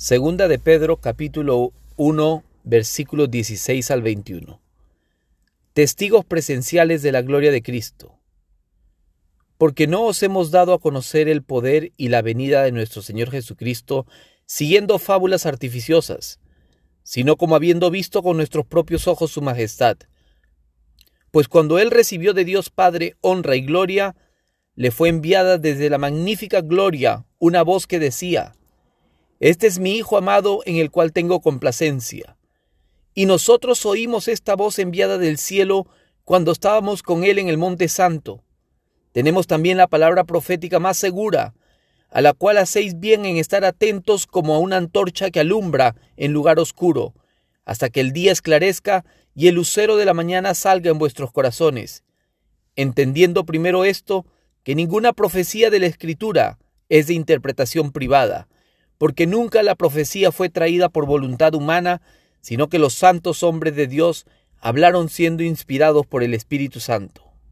Segunda de Pedro capítulo 1 versículos 16 al 21. Testigos presenciales de la gloria de Cristo. Porque no os hemos dado a conocer el poder y la venida de nuestro Señor Jesucristo siguiendo fábulas artificiosas, sino como habiendo visto con nuestros propios ojos su majestad. Pues cuando Él recibió de Dios Padre honra y gloria, le fue enviada desde la magnífica gloria una voz que decía, este es mi Hijo amado en el cual tengo complacencia. Y nosotros oímos esta voz enviada del cielo cuando estábamos con Él en el Monte Santo. Tenemos también la palabra profética más segura, a la cual hacéis bien en estar atentos como a una antorcha que alumbra en lugar oscuro, hasta que el día esclarezca y el lucero de la mañana salga en vuestros corazones, entendiendo primero esto, que ninguna profecía de la Escritura es de interpretación privada, porque nunca la profecía fue traída por voluntad humana, sino que los santos hombres de Dios hablaron siendo inspirados por el Espíritu Santo.